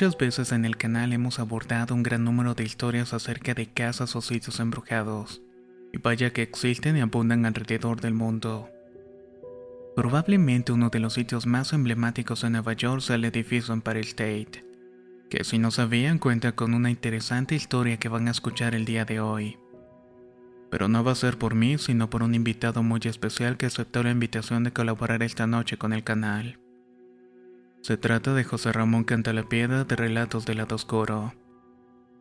Muchas veces en el canal hemos abordado un gran número de historias acerca de casas o sitios embrujados, y vaya que existen y abundan alrededor del mundo. Probablemente uno de los sitios más emblemáticos de Nueva York sea el edificio Empire State, que si no sabían cuenta con una interesante historia que van a escuchar el día de hoy. Pero no va a ser por mí, sino por un invitado muy especial que aceptó la invitación de colaborar esta noche con el canal. Se trata de José Ramón Cantalapiedra de Relatos del Lado Oscuro.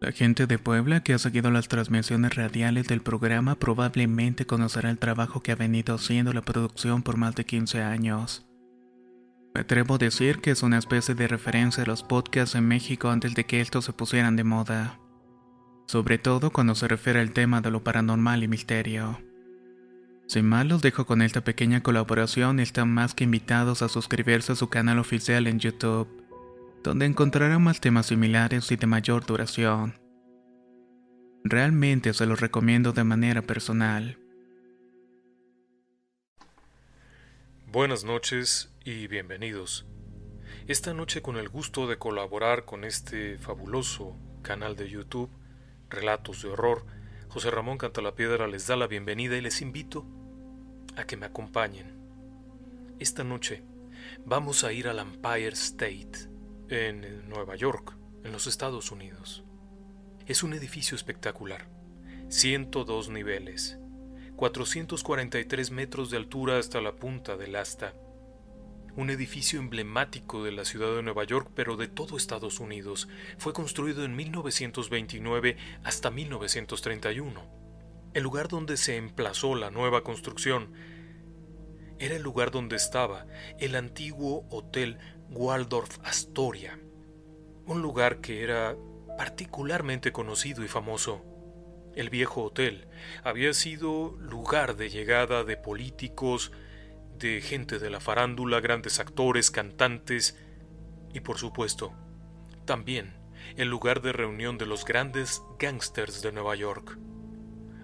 La gente de Puebla que ha seguido las transmisiones radiales del programa probablemente conocerá el trabajo que ha venido haciendo la producción por más de 15 años. Me atrevo a decir que es una especie de referencia a los podcasts en México antes de que estos se pusieran de moda, sobre todo cuando se refiere al tema de lo paranormal y misterio. Sin más, los dejo con esta pequeña colaboración están más que invitados a suscribirse a su canal oficial en YouTube, donde encontrarán más temas similares y de mayor duración. Realmente se los recomiendo de manera personal. Buenas noches y bienvenidos. Esta noche con el gusto de colaborar con este fabuloso canal de YouTube, Relatos de Horror, José Ramón Cantalapiedra les da la bienvenida y les invito a que me acompañen. Esta noche vamos a ir al Empire State, en Nueva York, en los Estados Unidos. Es un edificio espectacular, 102 niveles, 443 metros de altura hasta la punta del asta. Un edificio emblemático de la ciudad de Nueva York, pero de todo Estados Unidos. Fue construido en 1929 hasta 1931. El lugar donde se emplazó la nueva construcción era el lugar donde estaba el antiguo Hotel Waldorf Astoria, un lugar que era particularmente conocido y famoso. El viejo hotel había sido lugar de llegada de políticos, de gente de la farándula, grandes actores, cantantes y por supuesto, también el lugar de reunión de los grandes gángsters de Nueva York.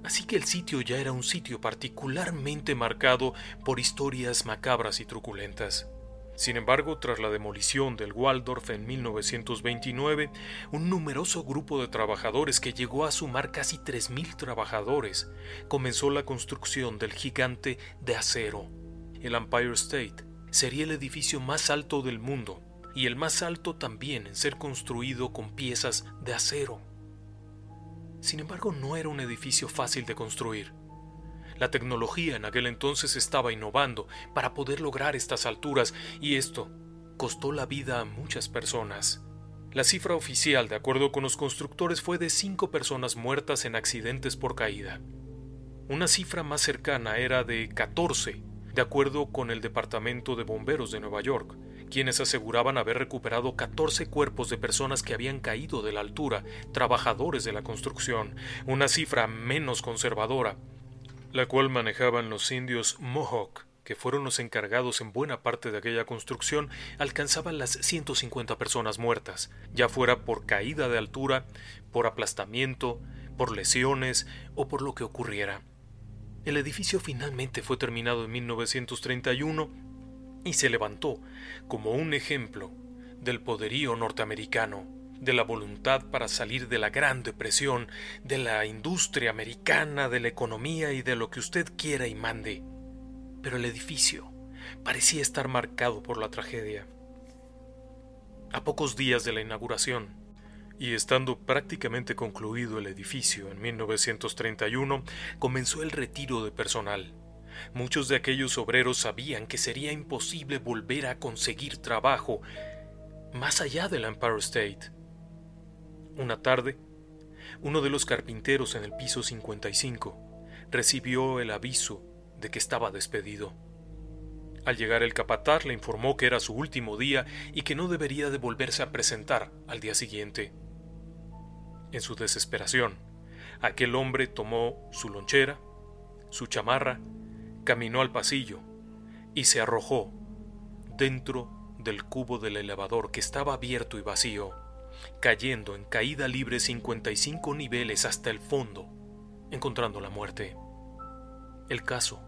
Así que el sitio ya era un sitio particularmente marcado por historias macabras y truculentas. Sin embargo, tras la demolición del Waldorf en 1929, un numeroso grupo de trabajadores que llegó a sumar casi 3.000 trabajadores comenzó la construcción del gigante de acero. El Empire State sería el edificio más alto del mundo y el más alto también en ser construido con piezas de acero. Sin embargo, no era un edificio fácil de construir. La tecnología en aquel entonces estaba innovando para poder lograr estas alturas y esto costó la vida a muchas personas. La cifra oficial, de acuerdo con los constructores, fue de cinco personas muertas en accidentes por caída. Una cifra más cercana era de 14, de acuerdo con el Departamento de Bomberos de Nueva York, quienes aseguraban haber recuperado 14 cuerpos de personas que habían caído de la altura, trabajadores de la construcción, una cifra menos conservadora, la cual manejaban los indios Mohawk, que fueron los encargados en buena parte de aquella construcción, alcanzaban las 150 personas muertas, ya fuera por caída de altura, por aplastamiento, por lesiones o por lo que ocurriera. El edificio finalmente fue terminado en 1931 y se levantó como un ejemplo del poderío norteamericano, de la voluntad para salir de la Gran Depresión, de la industria americana, de la economía y de lo que usted quiera y mande. Pero el edificio parecía estar marcado por la tragedia. A pocos días de la inauguración, y estando prácticamente concluido el edificio en 1931, comenzó el retiro de personal. Muchos de aquellos obreros sabían que sería imposible volver a conseguir trabajo más allá del Empire State. Una tarde, uno de los carpinteros en el piso 55 recibió el aviso de que estaba despedido. Al llegar el capataz le informó que era su último día y que no debería de volverse a presentar al día siguiente. En su desesperación, aquel hombre tomó su lonchera, su chamarra, caminó al pasillo y se arrojó dentro del cubo del elevador que estaba abierto y vacío, cayendo en caída libre 55 niveles hasta el fondo, encontrando la muerte. El caso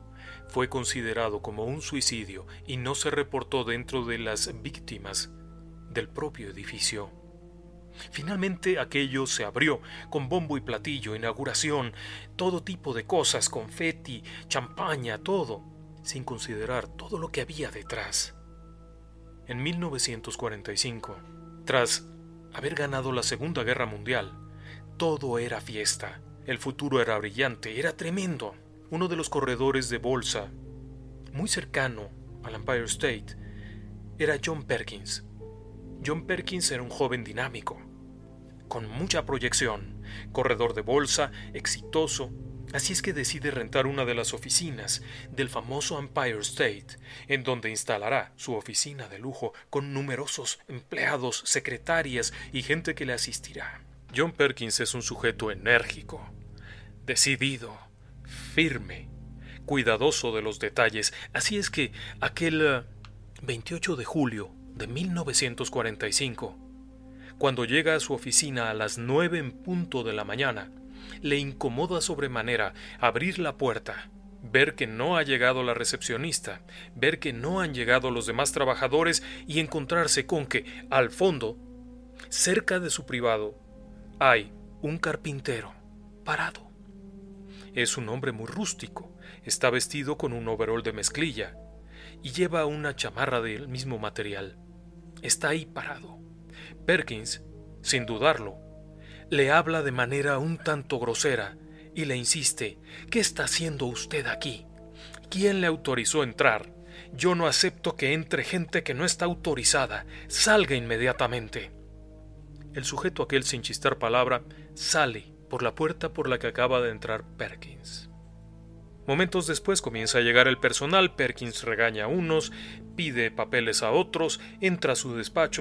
fue considerado como un suicidio y no se reportó dentro de las víctimas del propio edificio. Finalmente aquello se abrió, con bombo y platillo, inauguración, todo tipo de cosas, confeti, champaña, todo, sin considerar todo lo que había detrás. En 1945, tras haber ganado la Segunda Guerra Mundial, todo era fiesta, el futuro era brillante, era tremendo. Uno de los corredores de bolsa, muy cercano al Empire State, era John Perkins. John Perkins era un joven dinámico, con mucha proyección, corredor de bolsa, exitoso, así es que decide rentar una de las oficinas del famoso Empire State, en donde instalará su oficina de lujo con numerosos empleados, secretarias y gente que le asistirá. John Perkins es un sujeto enérgico, decidido, firme, cuidadoso de los detalles, así es que aquel 28 eh, de julio de 1945, cuando llega a su oficina a las nueve en punto de la mañana, le incomoda sobremanera abrir la puerta, ver que no ha llegado la recepcionista, ver que no han llegado los demás trabajadores y encontrarse con que, al fondo, cerca de su privado, hay un carpintero parado. Es un hombre muy rústico, está vestido con un overol de mezclilla y lleva una chamarra del mismo material. Está ahí parado Perkins, sin dudarlo, le habla de manera un tanto grosera y le insiste, ¿qué está haciendo usted aquí? ¿Quién le autorizó entrar? Yo no acepto que entre gente que no está autorizada. Salga inmediatamente. El sujeto aquel sin chistar palabra sale por la puerta por la que acaba de entrar Perkins. Momentos después comienza a llegar el personal, Perkins regaña a unos, pide papeles a otros, entra a su despacho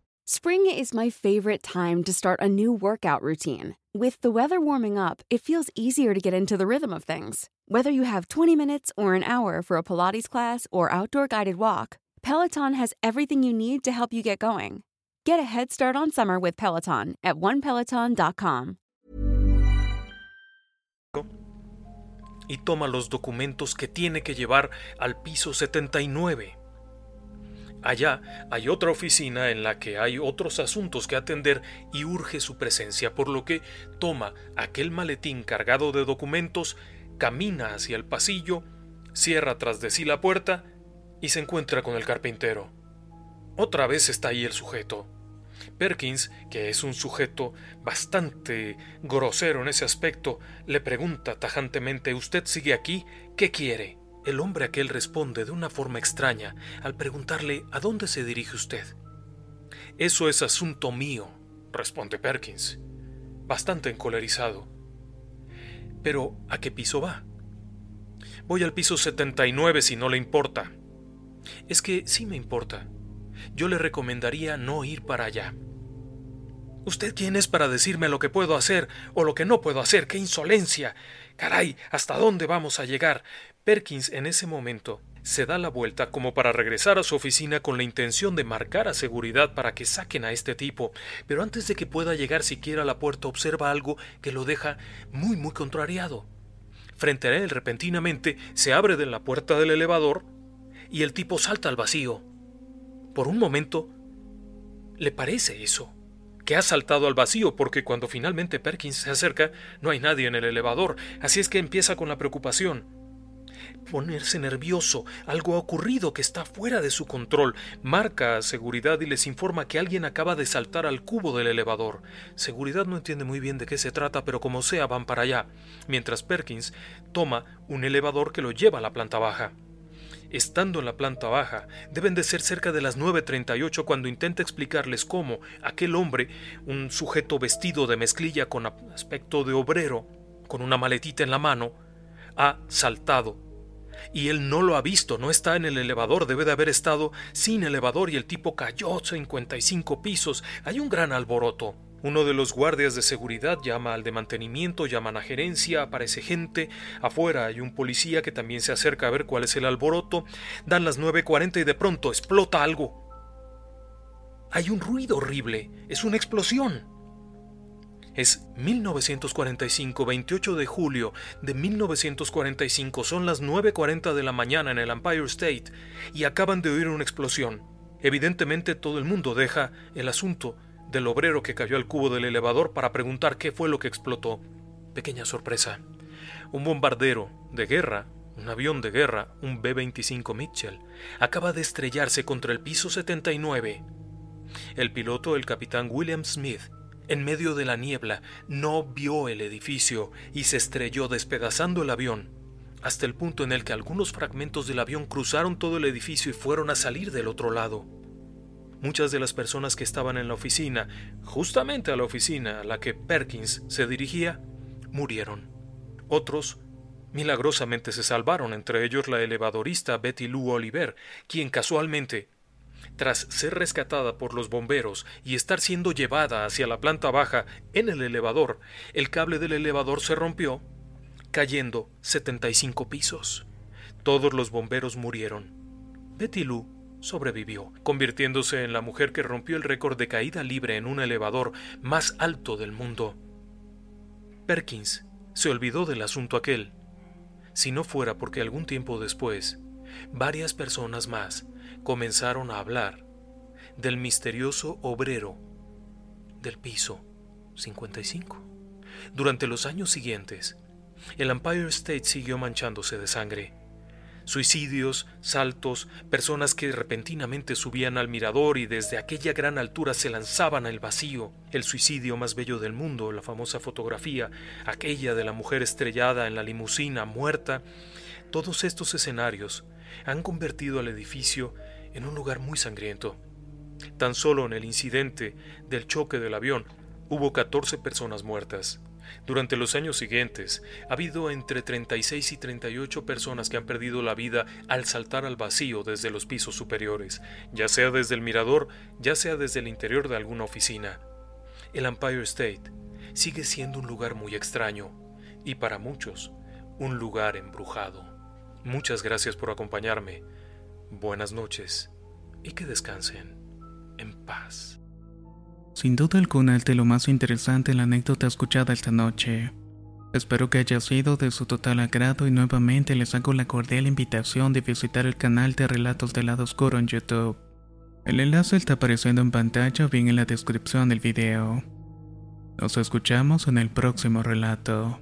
Spring is my favorite time to start a new workout routine. With the weather warming up, it feels easier to get into the rhythm of things. Whether you have 20 minutes or an hour for a Pilates class or outdoor guided walk, Peloton has everything you need to help you get going. Get a head start on summer with Peloton at onepeloton.com. Y toma los documentos que tiene que llevar al piso 79. Allá hay otra oficina en la que hay otros asuntos que atender y urge su presencia, por lo que toma aquel maletín cargado de documentos, camina hacia el pasillo, cierra tras de sí la puerta y se encuentra con el carpintero. Otra vez está ahí el sujeto. Perkins, que es un sujeto bastante grosero en ese aspecto, le pregunta tajantemente ¿Usted sigue aquí? ¿Qué quiere? El hombre aquel responde de una forma extraña al preguntarle ¿A dónde se dirige usted? Eso es asunto mío, responde Perkins, bastante encolerizado. Pero ¿a qué piso va? Voy al piso 79 si no le importa. Es que sí me importa. Yo le recomendaría no ir para allá. ¿Usted quién es para decirme lo que puedo hacer o lo que no puedo hacer? ¡Qué insolencia! Caray, ¿hasta dónde vamos a llegar? Perkins en ese momento se da la vuelta como para regresar a su oficina con la intención de marcar a seguridad para que saquen a este tipo, pero antes de que pueda llegar siquiera a la puerta observa algo que lo deja muy muy contrariado. Frente a él repentinamente se abre de la puerta del elevador y el tipo salta al vacío. Por un momento le parece eso, que ha saltado al vacío porque cuando finalmente Perkins se acerca no hay nadie en el elevador, así es que empieza con la preocupación ponerse nervioso. Algo ha ocurrido que está fuera de su control. Marca a seguridad y les informa que alguien acaba de saltar al cubo del elevador. Seguridad no entiende muy bien de qué se trata, pero como sea van para allá, mientras Perkins toma un elevador que lo lleva a la planta baja. Estando en la planta baja, deben de ser cerca de las 9.38 cuando intenta explicarles cómo aquel hombre, un sujeto vestido de mezclilla con aspecto de obrero, con una maletita en la mano, ha saltado y él no lo ha visto, no está en el elevador, debe de haber estado sin elevador y el tipo cayó 55 pisos. Hay un gran alboroto. Uno de los guardias de seguridad llama al de mantenimiento, llaman a gerencia, aparece gente, afuera hay un policía que también se acerca a ver cuál es el alboroto, dan las 9.40 y de pronto explota algo. Hay un ruido horrible, es una explosión. Es 1945, 28 de julio de 1945, son las 9.40 de la mañana en el Empire State y acaban de oír una explosión. Evidentemente todo el mundo deja el asunto del obrero que cayó al cubo del elevador para preguntar qué fue lo que explotó. Pequeña sorpresa. Un bombardero de guerra, un avión de guerra, un B-25 Mitchell, acaba de estrellarse contra el piso 79. El piloto, el capitán William Smith, en medio de la niebla, no vio el edificio y se estrelló despedazando el avión, hasta el punto en el que algunos fragmentos del avión cruzaron todo el edificio y fueron a salir del otro lado. Muchas de las personas que estaban en la oficina, justamente a la oficina a la que Perkins se dirigía, murieron. Otros milagrosamente se salvaron, entre ellos la elevadorista Betty Lou Oliver, quien casualmente tras ser rescatada por los bomberos y estar siendo llevada hacia la planta baja en el elevador, el cable del elevador se rompió, cayendo 75 pisos. Todos los bomberos murieron. Betty Lou sobrevivió, convirtiéndose en la mujer que rompió el récord de caída libre en un elevador más alto del mundo. Perkins se olvidó del asunto aquel, si no fuera porque algún tiempo después, varias personas más comenzaron a hablar del misterioso obrero del piso 55. Durante los años siguientes, el Empire State siguió manchándose de sangre. Suicidios, saltos, personas que repentinamente subían al mirador y desde aquella gran altura se lanzaban al vacío. El suicidio más bello del mundo, la famosa fotografía, aquella de la mujer estrellada en la limusina muerta. Todos estos escenarios han convertido al edificio en un lugar muy sangriento. Tan solo en el incidente del choque del avión hubo 14 personas muertas. Durante los años siguientes, ha habido entre 36 y 38 personas que han perdido la vida al saltar al vacío desde los pisos superiores, ya sea desde el mirador, ya sea desde el interior de alguna oficina. El Empire State sigue siendo un lugar muy extraño y para muchos un lugar embrujado. Muchas gracias por acompañarme buenas noches y que descansen en paz. Sin duda alguna es de lo más interesante la anécdota escuchada esta noche. Espero que haya sido de su total agrado y nuevamente les hago la cordial invitación de visitar el canal de Relatos del Lado Oscuro en YouTube. El enlace está apareciendo en pantalla o bien en la descripción del video. Nos escuchamos en el próximo relato.